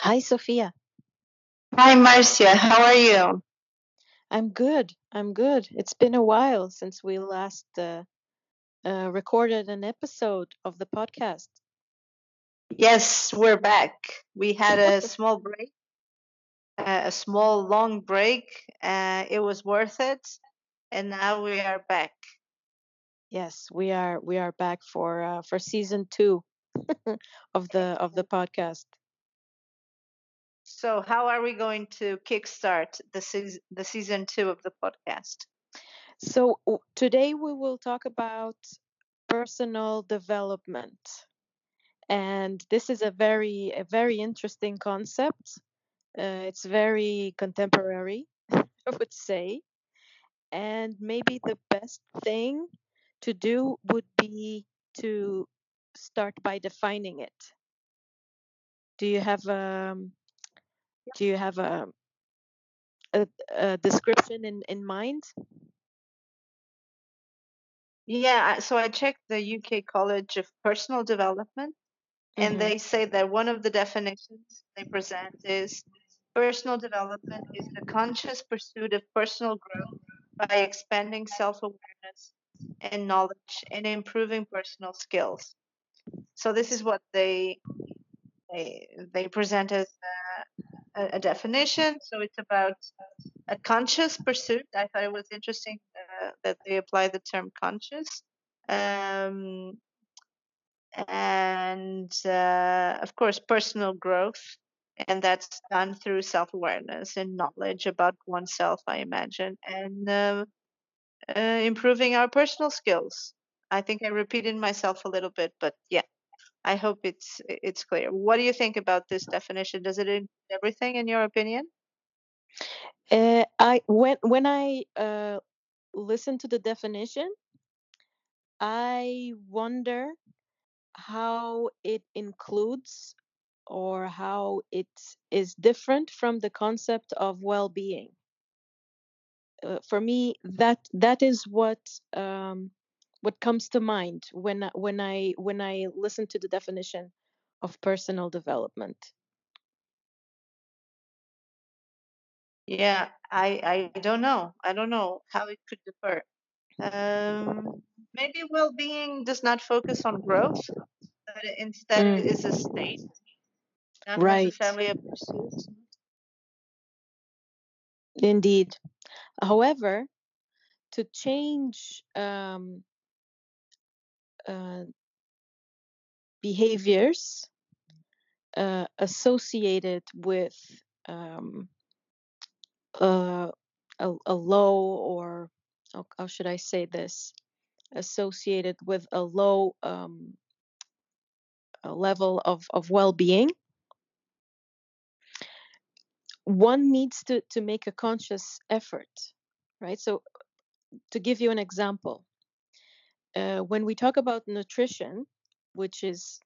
Hi, Sophia. Hi, Marcia. How are you? I'm good. I'm good. It's been a while since we last uh, uh, recorded an episode of the podcast. Yes, we're back. We had a small break, uh, a small long break. Uh, it was worth it, and now we are back. Yes, we are. We are back for uh, for season two of the of the podcast. So, how are we going to kickstart the season the season two of the podcast? So today we will talk about personal development, and this is a very a very interesting concept. Uh, it's very contemporary, I would say, and maybe the best thing to do would be to start by defining it. Do you have um do you have a a, a description in in mind? Yeah, so I checked the UK College of Personal Development, and Mhm. they say that one of the definitions they present is personal development is the conscious pursuit of personal growth by expanding self-awareness and knowledge and improving personal skills. So this is what they they, they present as a, a definition. So it's about a conscious pursuit. I thought it was interesting uh, that they apply the term conscious. Um, and uh, of course, personal growth. And that's done through self awareness and knowledge about oneself, I imagine, and uh, uh, improving our personal skills. I think I repeated myself a little bit, but yeah, I hope it's it's clear. What do you think about this definition? Does it include everything in your opinion? Uh, I when when I uh, listen to the definition, I wonder how it includes or how it is different from the concept of well-being. Uh, for me, that that is what um, what comes to mind when I- when I when I listen to the definition of personal development. Yeah, I I don't know. I don't know how it could differ. Um, maybe well-being does not focus on growth, but instead Mm, it is a state, not right, necessarily a pursuit. indeed. However, to change um, uh, behaviors uh, associated with um, uh, a, a low or how, should I say this? Associated with a low um, a level of, of well-being, one needs to, to make a conscious effort, right? So to give you an example, uh, when we talk about nutrition, which is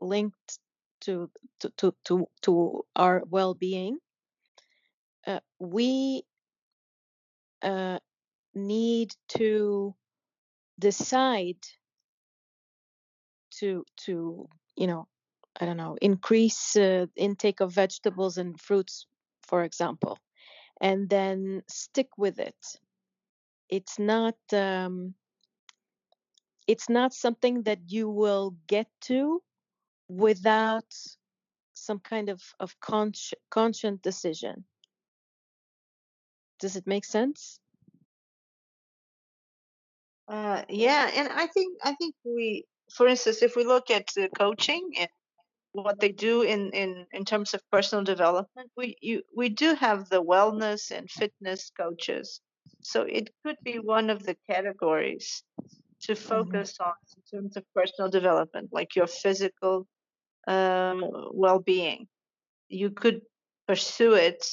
linked to to to to, to our well-being, uh, we uh, need to decide to to you know I don't know increase uh, intake of vegetables and fruits, for example, and then stick with it. It's not um, it's not something that you will get to without some kind of of consci- conscious decision. Does it make sense? Uh, yeah, and I think I think we, for instance, if we look at the coaching and what they do in in in terms of personal development, we you we do have the wellness and fitness coaches. So it could be one of the categories to Mhm. focus on in terms of personal development, like your physical um, well-being. You could pursue it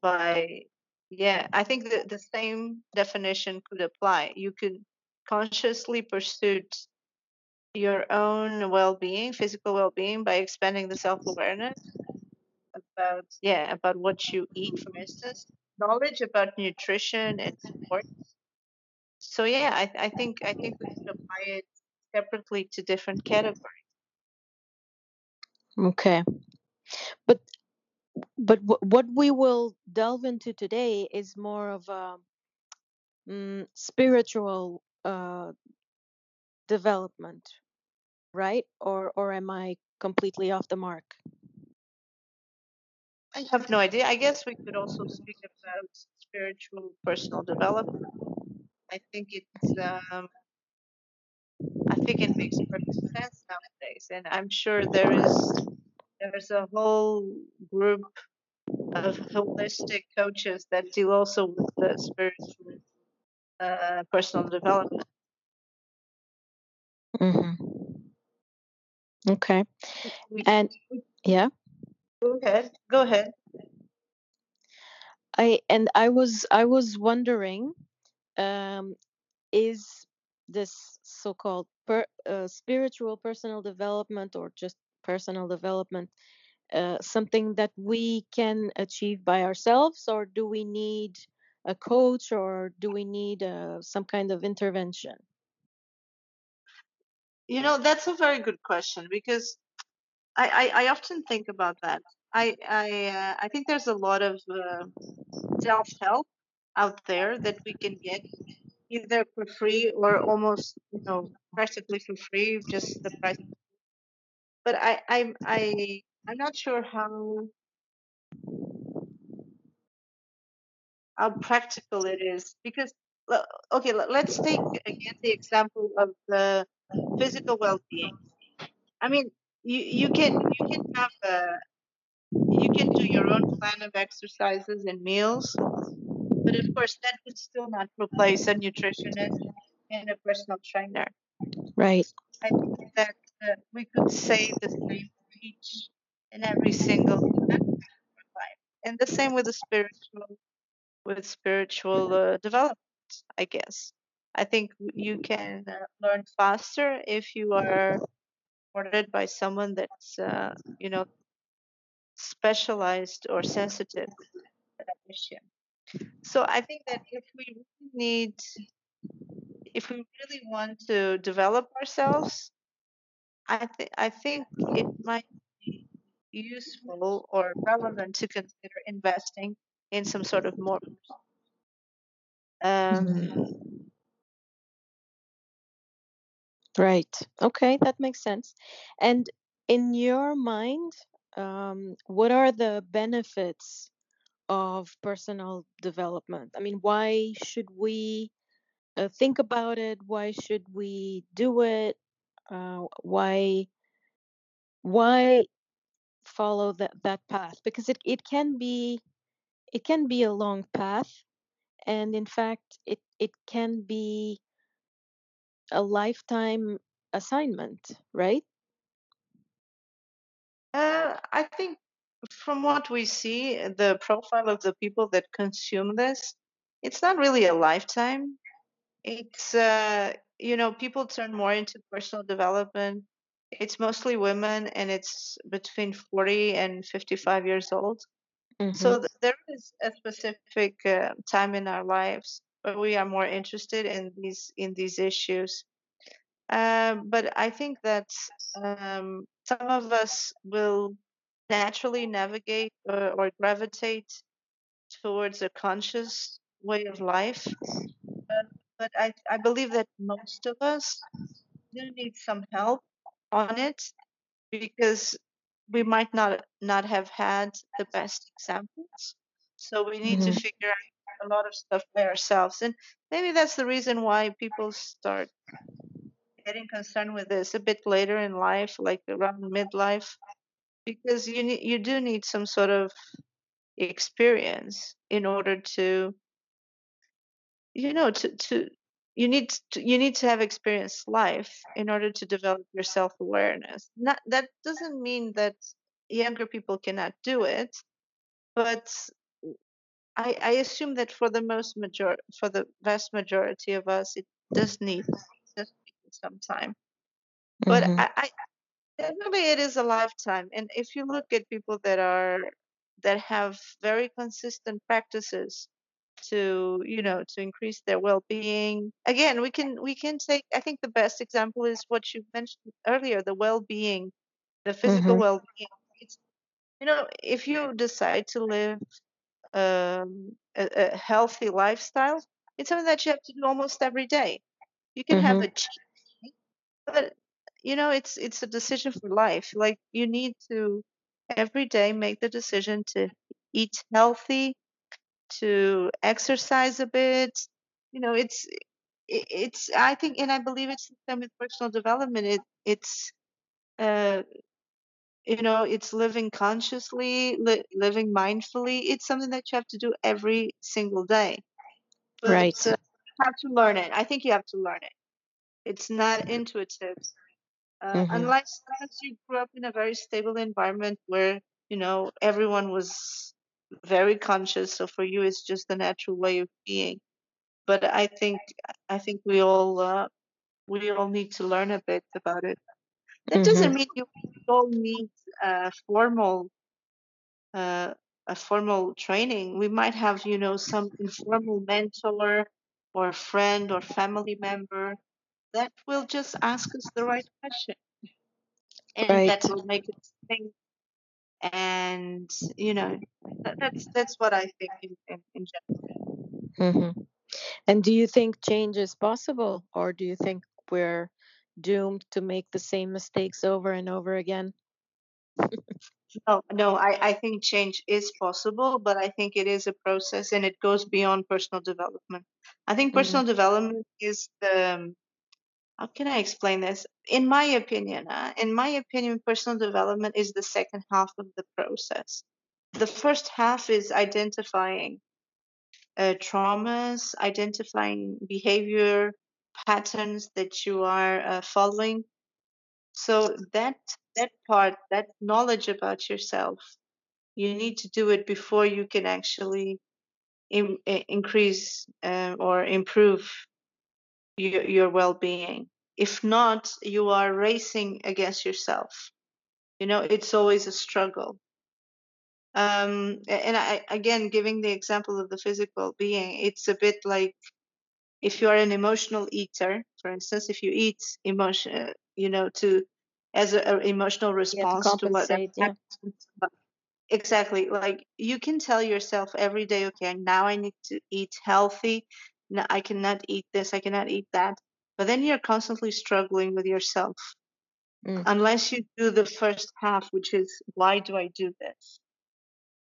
by, yeah, I think that the same definition could apply. You could consciously pursue your own well-being, physical well-being, by expanding the self-awareness about, yeah, about what you eat, for instance, knowledge about nutrition and sport. So yeah, I, I think I think we could apply it separately to different categories. Okay. but but w- what we will delve into today is more of a mm, spiritual uh, development right or or am i completely off the mark I have no idea. I guess we could also speak about spiritual personal development. I think it's um, I think it makes perfect sense nowadays, and I'm sure there is there's a whole group of holistic coaches that deal also with the spiritual uh, personal development. hmm okay and yeah go ahead. Go ahead. i and i was i was wondering um is this so-called per, uh, spiritual personal development or just personal development uh, something that we can achieve by ourselves or do we need a coach or do we need uh, some kind of intervention You know, that's a very good question because I, I, I often think about that. I I uh, I think there's a lot of uh, self help out there that we can get either for free or almost you know practically for free, just the price. But I I'm I I'm not sure how how practical it is because okay let's take again the example of the physical well-being. I mean you you can you can have a you can do your own plan of exercises and meals But of course, that would still not replace a nutritionist and a personal trainer. right I think that uh, we could say the same for each and every single life, and the same with the spiritual with spiritual uh, development. I guess I think you can uh, learn faster if you are supported by someone that's uh, you know specialized or sensitive to that issue. So I think that if we need if we really want to develop ourselves, I think I think it might be useful or relevant to consider investing in some sort of more. Um, right okay that makes sense and in your mind um, what are the benefits of personal development? I mean why should we uh, think about it? Why should we do it? Uh, why why follow that that path? Because it, it can be it can be a long path and in fact it it can be a lifetime assignment right? Uh, I think from what we see, the profile of the people that consume this, it's not really a lifetime. It's uh, you know, people turn more into personal development. It's mostly women, and it's between 40 and 55 years old. hmm So th- there is a specific uh, time in our lives where we are more interested in these in these issues. Um, but I think that um, some of us will naturally navigate or, or gravitate towards a conscious way of life. But, but I, I believe that most of us do need some help on it because we might not not have had the best examples. So we need to hmm figure out a lot of stuff by ourselves. And maybe that's the reason why people start getting concerned with this a bit later in life, like around midlife, because you you do need some sort of experience in order to you know to to you need to you need to have experienced life in order to develop your self-awareness. Not that doesn't mean that younger people cannot do it, but I, I assume that for the most major for the vast majority of us, it does need does need some time. But hmm I, I definitely it is a lifetime. And if you look at people that are that have very consistent practices to you know to increase their well-being again we can we can take i think the best example is what you mentioned earlier the well-being the physical hmm well-being you know, if you decide to live um, a, a healthy lifestyle, it's something that you have to do almost every day. You can have Mhm. a cheat but you know, it's it's a decision for life. Like you need to every day make the decision to eat healthy, to exercise a bit. You know, it's it, it's I think, and I believe it's the same with personal development. It it's uh you know it's living consciously, li- living mindfully. It's something that you have to do every single day. But Right. uh, you have to learn it. I think you have to learn it. It's not intuitive. Uh, Mhm. unless, unless you grew up in a very stable environment where, you know, everyone was very conscious. So for you, it's just a natural way of being. But I think, I think we all, uh, we all need to learn a bit about it. That doesn't Mhm. mean you all need a formal, uh, a formal training. We might have, you know, some informal mentor or friend or family member that will just ask us the right question and Right. that will make us think and you know that, that's that's what I think in, in, in general. Mhm. And do you think change is possible, or do you think we're doomed to make the same mistakes over and over again? No, no, I, I think change is possible, but I think it is a process and it goes beyond personal development. I think Mm. personal development is the how can I explain this? In my opinion, uh, in my opinion, personal development is the second half of the process. The first half is identifying uh, traumas, identifying behavior patterns that you are uh, following. So that that part, that knowledge about yourself, you need to do it before you can actually in, increase uh, or improve your, your well-being. If not, you are racing against yourself. You know, it's always a struggle. Um, and I, again, giving the example of the physical being, it's a bit like if you are an emotional eater, for instance, if you eat emotion, you know, to as an emotional response to compensate. Yeah. Exactly. Like you can tell yourself every day, okay, now I need to eat healthy. Now I cannot eat this, I cannot eat that. But then you're constantly struggling with yourself Mm. unless you do the first half, which is why do I do this?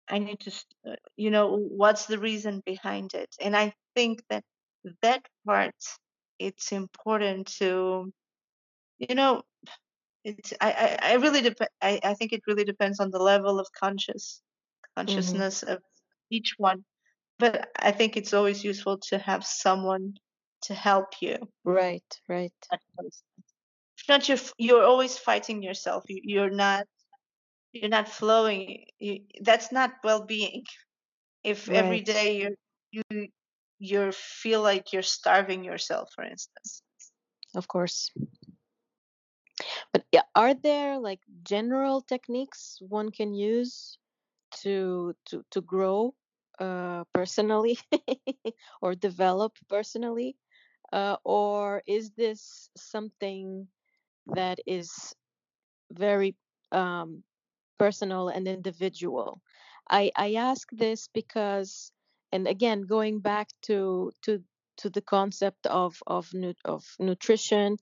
I need to, uh, you know, what's the reason behind it? And I think that that part, it's important to, you know, it's, I, I, I really dep- I, I think it really depends on the level of conscious Mhm. consciousness of each one. But I think it's always useful to have someone to help you. Right. Right. If not, you're, you're always fighting yourself. You, you're not, you're not flowing. You, that's not well-being. If every Right. day you're, you, you feel like you're starving yourself, for instance. Of course. But yeah, are there like general techniques one can use to to to grow uh, personally or develop personally, uh, or is this something that is very um, personal and individual? I I ask this because, and again, going back to to to the concept of of nu- of nutrition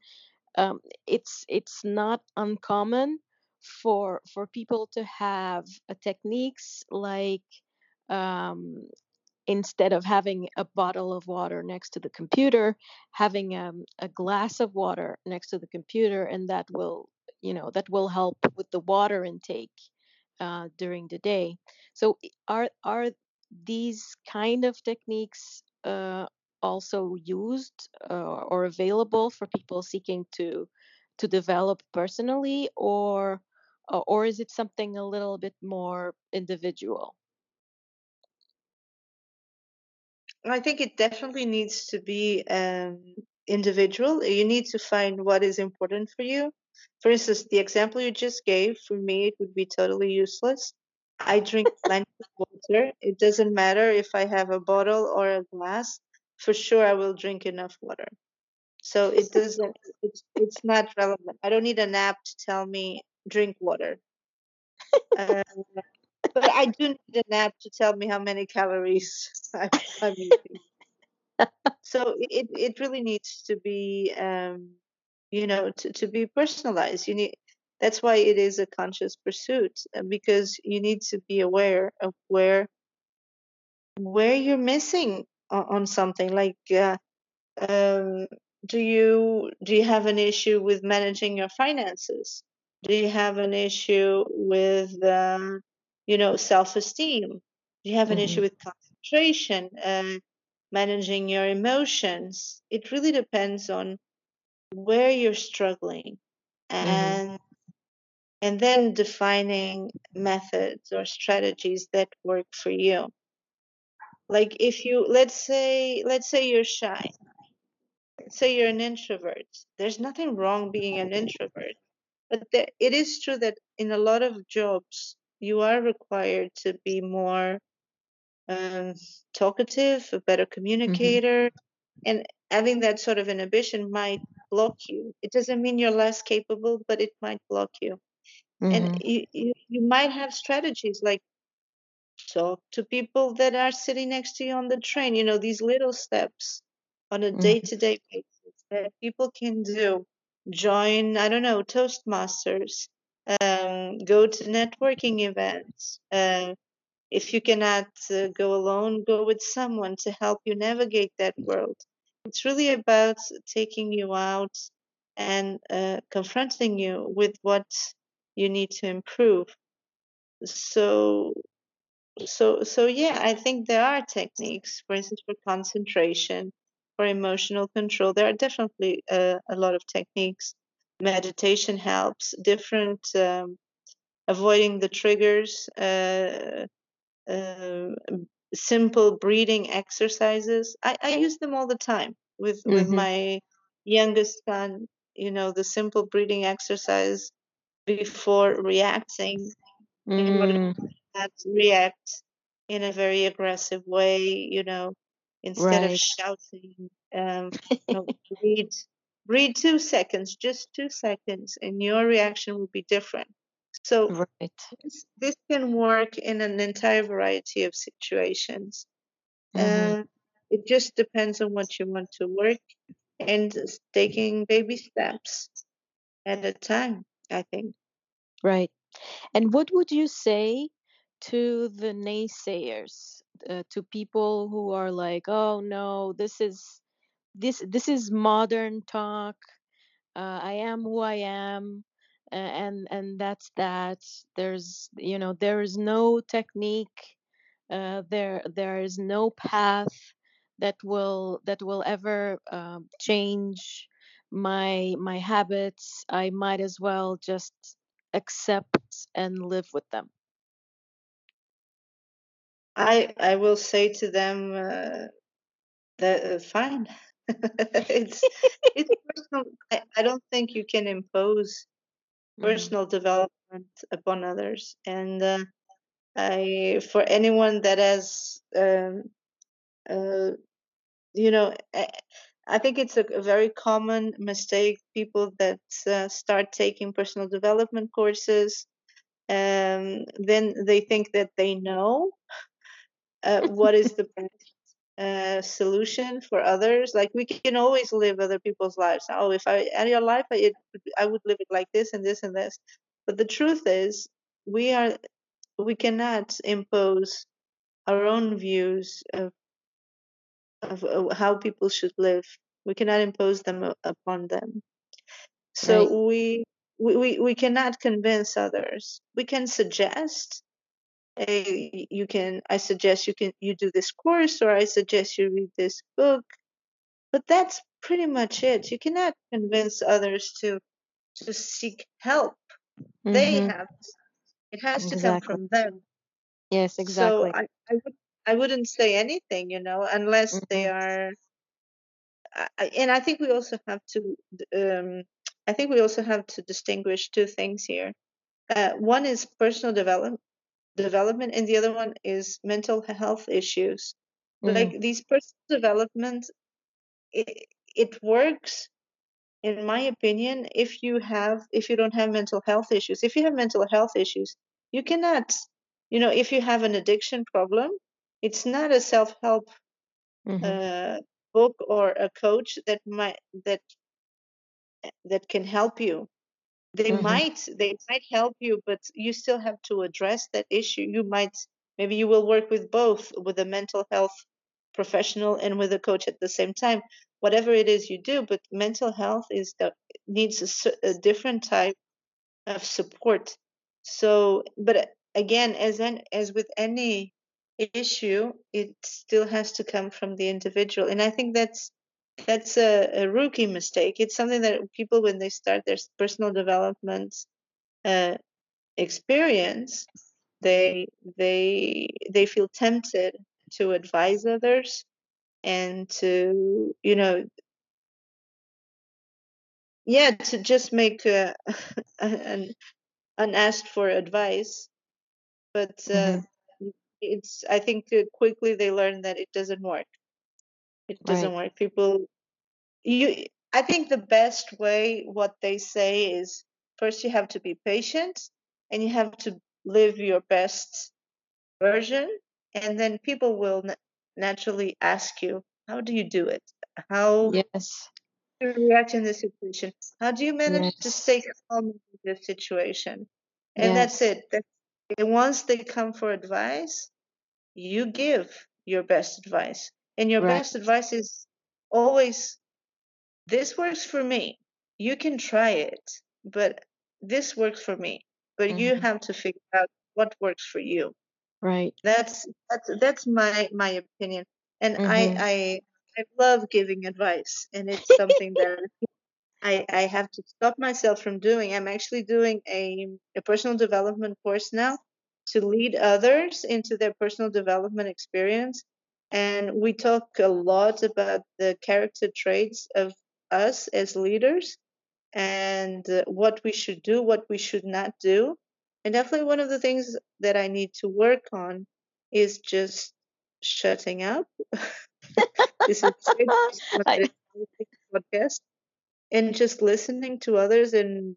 um, it's it's not uncommon for for people to have uh, techniques like um, instead of having a bottle of water next to the computer having um, a glass of water next to the computer and that will you know that will help with the water intake uh, during the day. So are are these kind of techniques uh, also used uh, or available for people seeking to to develop personally or or is it something a little bit more individual I think it definitely needs to be um, individual. You need to find what is important for you. For instance, the example you just gave, for me, it would be totally useless. I drink plenty of water. It doesn't matter if I have a bottle or a glass. For sure, I will drink enough water. So it doesn't. It's it's not relevant. I don't need an app to tell me drink water. Uh, but I do need an app to tell me how many calories I, I'm eating. so it it really needs to be um, you know to, to be personalized. You need that's why it is a conscious pursuit uh, because you need to be aware of where where you're missing on, on something like uh, um, do you do you have an issue with managing your finances do you have an issue with um, you know self-esteem do you have an mm-hmm. issue with concentration uh, managing your emotions it really depends on where you're struggling mm-hmm. and mm-hmm. and then defining methods or strategies that work for you like if you let's say let's say you're shy let's say you're an introvert. There's nothing wrong being an introvert, but there, it is true that in a lot of jobs you are required to be more um, talkative, a better mm-hmm. communicator, mm-hmm. and having that sort of inhibition might block you. It doesn't mean you're less capable, but it might block you. Mm-hmm. And you, you, you might have strategies like talk to people that are sitting next to you on the train. You know, these little steps on a day to day basis that people can do. Join, I don't know, Toastmasters, um, go to networking events. Uh, if you cannot uh, go alone, go with someone to help you navigate that world. It's really about taking you out and uh, confronting you with what you need to improve. So so so yeah i think there are techniques for instance for concentration for emotional control. There are definitely uh, a lot of techniques. Meditation helps. Different um, avoiding the triggers. Uh, uh, simple breathing exercises. I, I use them all the time with mm-hmm. with my youngest son. You know the simple breathing exercise before reacting mm. in order to not react in a very aggressive way. You know, instead right. of shouting um, you know, read read two seconds just two seconds and your reaction will be different so right. this, this can work in an entire variety of situations mm-hmm. uh, it just depends on what you want to work and taking baby steps at a time i think right and what would you say to the naysayers uh, to people who are like oh no this is this this is modern talk. Uh, i am who i am and and that's that. There's you know there is no technique uh, there there is no path that will that will ever uh, change my my habits. I might as well just accept and live with them. I I will say to them uh, that uh, fine. it's it's personal. I, I don't think you can impose mm-hmm. personal mm. development upon others, and uh, I for anyone that has um, uh, you know. I, I think it's a, a, very common mistake. People that uh, start taking personal development courses, um, then they think that they know uh, what is the best uh, solution for others. Like we can always live other people's lives. Oh, if I had your life, I, it, I would live it like this and this and this. But the truth is, we are we cannot impose our own views of of, how people should live. We cannot impose them upon them. So right. we, we we cannot convince others. We can suggest you can i suggest you can you do this course or i suggest you read this book. But that's pretty much it. You cannot convince others to to seek help. Mm-hmm. they have it has exactly. to come from them. Yes exactly. So i i, would, I wouldn't say anything you know unless mm-hmm. they are I, and i think we also have to um i think we also have to distinguish two things here. Uh, one is personal development development and the other one is mental health issues mm. like these personal development it, it works in my opinion if you have if you don't have mental health issues if you have mental health issues you cannot you know, if you have an addiction problem, it's not a self-help Mhm. uh, book or a coach that might that that can help you. They Mhm. might they might help you, but you still have to address that issue. You might maybe you will work with both, with a mental health professional and with a coach at the same time. Whatever it is you do, but mental health is the needs a, a different type of support. So, but again, as an as with any issue, it still has to come from the individual, and I think that's that's a, a rookie mistake. It's something that people, when they start their personal development uh, experience, they they they feel tempted to advise others and to you know yeah to just make uh, an unasked for advice but uh, Mhm. it's i think uh, quickly they learn that it doesn't work it doesn't work people you i think the best way what they say is first you have to be patient and you have to live your best version and then people will na- naturally ask you how do you do it? How Yes. do you react in this situation? How do you manage to stay calm in this situation? And that's it. That's, and once they come for advice you give your best advice. And your Right. best advice is always this works for me. You can try it, but this works for me. But you Mhm. have to figure out what works for you. Right. That's that's that's my my opinion. And I Mhm. I I love giving advice and it's something that I, I have to stop myself from doing. I'm actually doing a, a personal development course now to lead others into their personal development experience. And we talk a lot about the character traits of us as leaders and uh, what we should do, what we should not do. And definitely one of the things that I need to work on is just shutting up. this is podcast and just listening to others and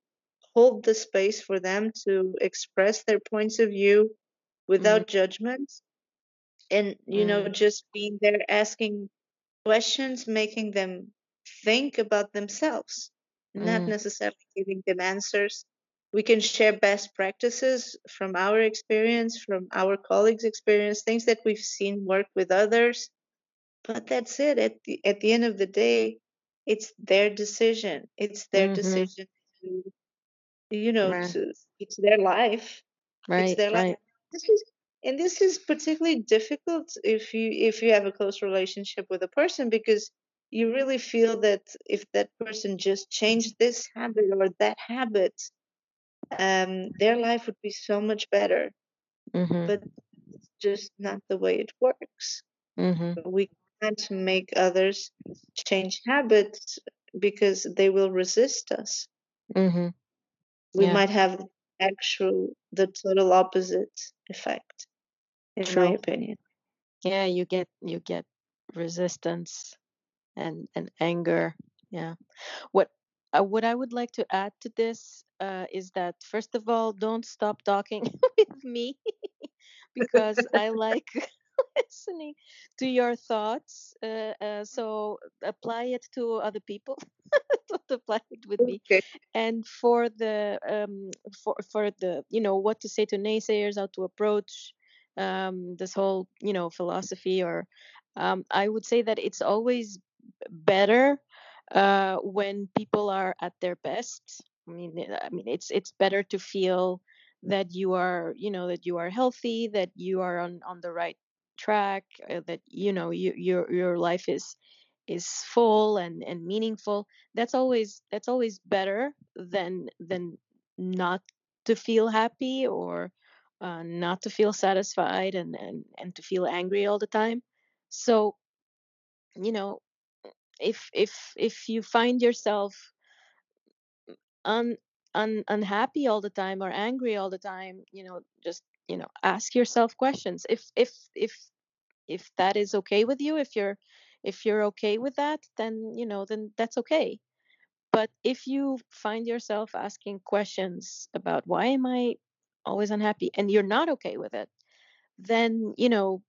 hold the space for them to express their points of view without judgment and you know mm, just being there asking questions making them think about themselves not mm, necessarily giving them answers we can share best practices from our experience from our colleagues experience things that we've seen work with others but that's it. At the at the end of the day, it's their decision. It's their mhm. decision to, you know, Right. to it's their life. It's Right. their life. Right. This is and this is particularly difficult if you if you have a close relationship with a person because you really feel that if that person just changed this habit or that habit, um, their life would be so much better. Mhm. But it's just not the way it works. Mhm. we can't make others change habits because they will resist us. Mhm. We Yeah. might have actual the total opposite effect, in my True. opinion. Yeah. You get you get resistance and and anger. Yeah. What uh, what I would like to add to this uh, is that first of all, don't stop talking with me because I like listening to your thoughts. Uh, uh, so apply it to other people. don't apply it with me. Okay. And for the um, for for the you know what to say to naysayers, how to approach um, this whole you know philosophy, or um, I would say that it's always better uh, when people are at their best. I mean, eh, I mean, it's it's better to feel that you are, you know, that you are healthy, that you are on on the right track, uh, that you know you, your your life is is full and and meaningful. That's always that's always better than than not to feel happy or uh, not to feel satisfied and, and and to feel angry all the time. So you know if if if you find yourself un, un unhappy all the time or angry all the time you know just you know ask yourself questions if if if if that is okay with you if you're if you're okay with that then you know then that's okay but if you find yourself asking questions about why am i always unhappy and you're not okay with it then you know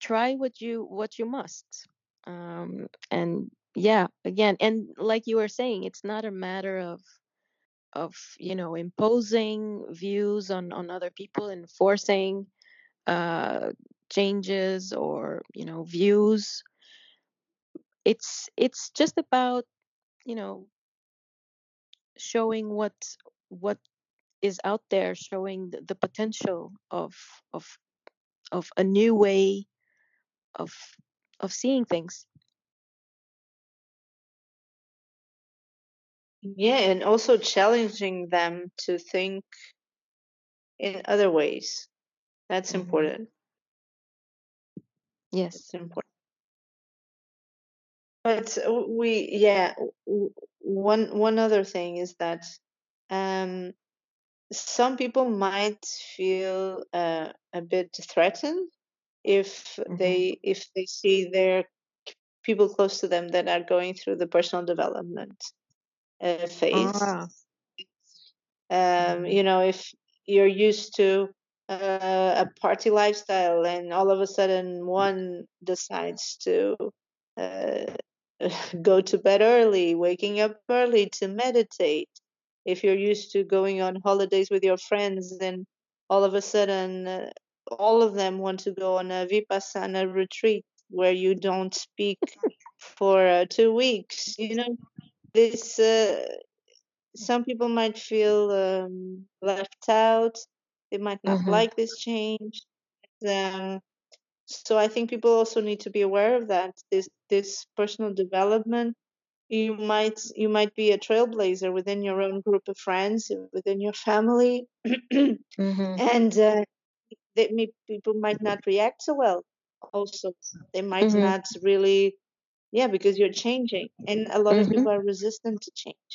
try what you what you must um and yeah again and like you were saying it's not a matter of of you know imposing views on on other people and forcing uh changes or you know views. It's it's just about you know showing what what is out there showing the, the potential of of of a new way of of seeing things Yeah, and also challenging them to think in other ways. That's Mhm. important. yes It's important. But we, yeah, one one other thing is that um, some people might feel uh, a bit threatened if Mhm. they if they see their people close to them that are going through the personal development uh, phase. ah Um, Mhm. you know, if you're used to uh, a party lifestyle and all of a sudden one decides to uh, go to bed early, waking up early to meditate. If you're used to going on holidays with your friends, then all of a sudden uh, all of them want to go on a vipassana retreat where you don't speak for uh, two weeks. You know, this uh, some people might feel um, left out. They might not Mhm. like this change. Um, so I think people also need to be aware of that. This this personal development. You might you might be a trailblazer within your own group of friends, within your family, Mhm. and uh, they may, people might not react so well. Also, they might Mhm. not really, yeah, because you're changing, and a lot of Mhm. people are resistant to change.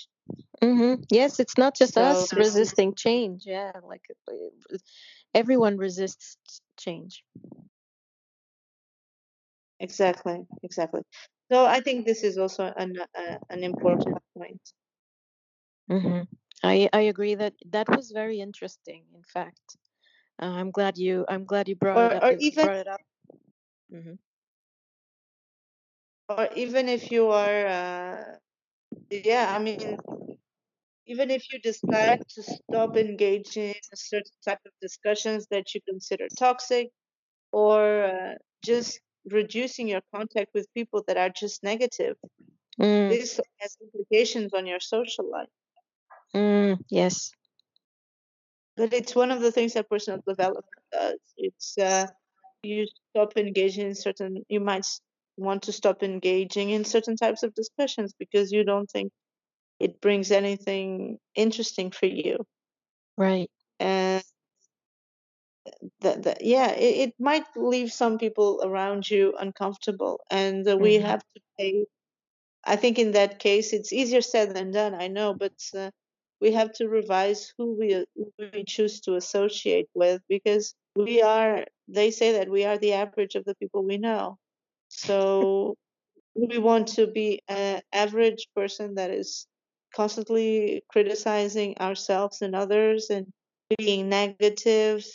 Mhm. Yes, it's not just So us resisting change. Yeah, like everyone resists change. exactly exactly. So I think this is also an uh, an important point. Mhm. I I agree that that was very interesting. In fact, uh, I'm glad you I'm glad you brought it up. or even brought it up. Mhm. or even if you are uh, yeah, I mean even if you decide to stop engaging in a certain type of discussions that you consider toxic or uh, just reducing your contact with people that are just negative. Mm, this has implications on your social life. Mm, yes. but it's one of the things that personal development does. It's uh, you stop engaging in certain you might want to stop engaging in certain types of discussions because you don't think it brings anything interesting for you. Right. and that, that yeah it, it might leave some people around you uncomfortable and uh, we Mhm. have to pay i think in that case it's easier said than done i know but uh, we have to revise who we who we choose to associate with because we are they say that we are the average of the people we know so we want to be an average person that is constantly criticizing ourselves and others and being negative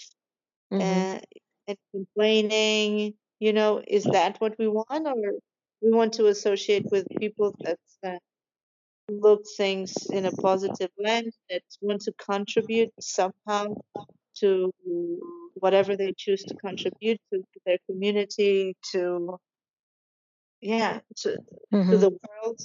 Mhm. and, and complaining you know is that what we want or we want to associate with people that uh, look things in a positive lens that want to contribute somehow to whatever they choose to contribute to, to their community to yeah to to Mhm. the world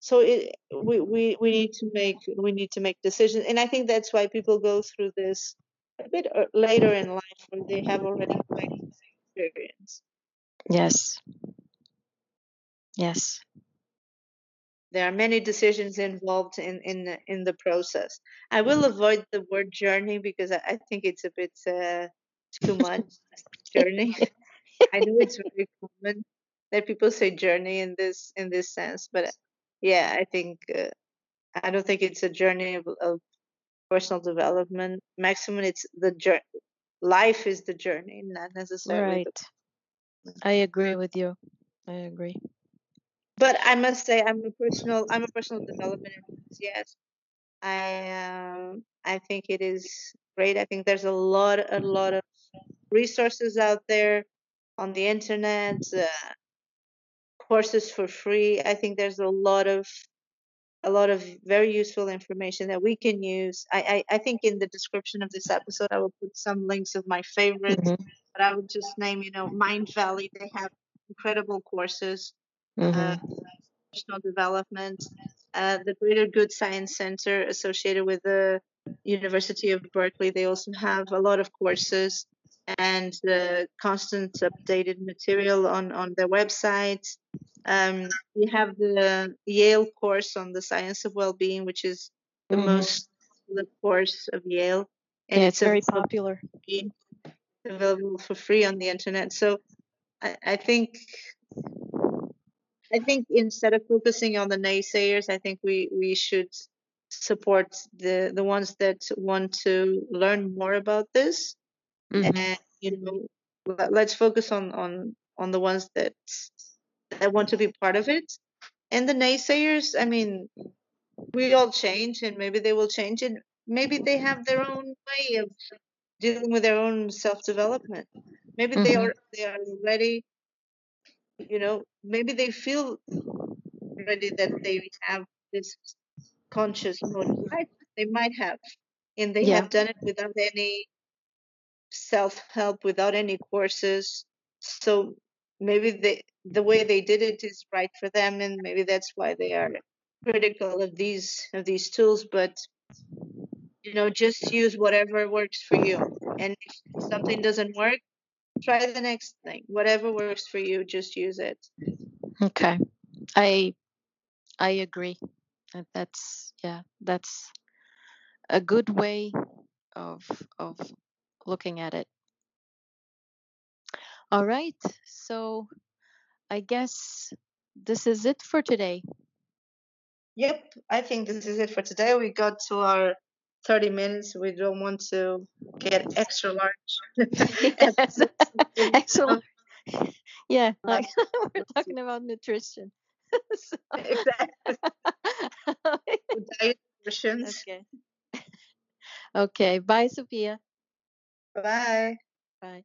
so it we, we we need to make we need to make decisions and i think that's why people go through this a bit uh, later in life when they have already quite experience Yes. Yes. there are many decisions involved in in the- in the process i will avoid the word journey because i, I think it's a bit uh, too much journey i know it's very common that people say journey in this in this sense but yeah i think uh, i don't think it's a journey of, of personal development maximum it's the journey life is the journey not necessarily the Right. I agree with you. I agree. but i must say i'm a personal i'm a personal development enthusiast i um i think it is great i think there's a lot a lot of resources out there on the internet, uh, courses for free. I think there's a lot of a lot of very useful information that we can use. I, I, I think in the description of this episode, I will put some links of my favorites, Mhm. but I would just name, you know, Mindvalley. They have incredible courses, uh, Mhm. professional development. Uh, the Greater Good Science Center, associated with the University of Berkeley, they also have a lot of courses and the constant updated material on, on their website. Um, we have the Yale course on the science of well-being, which is the Mhm. most popular course of Yale, and Yeah, it's very popular. available for free on the internet. So I, I think I think instead of focusing on the naysayers, I think we we should support the the ones that want to learn more about this Mhm. and you know let- let's focus on on on the ones that that want to be part of it and the naysayers i mean we all change and maybe they will change and maybe they have their own way of dealing with their own self development maybe they Mhm. are they are ready you know maybe they feel ready that they have this conscious mode they might have and they Yeah. have done it without any self help without any courses. So maybe they, the way they did it is right for them, and maybe that's why they are critical of these of these tools. But you know, just use whatever works for you. And if something doesn't work, try the next thing. Whatever works for you, just use it. Okay. I I agree. That's yeah, that's a good way of of looking at it. All right. So I guess this is it for today. Yep, I think this is it for today. We got to our 30 minutes. We don't want to get extra large. Excellent. Yeah, Uh, like we're talking about nutrition. So- exactly. Okay. Okay. Bye, Sophia. Bye. Bye.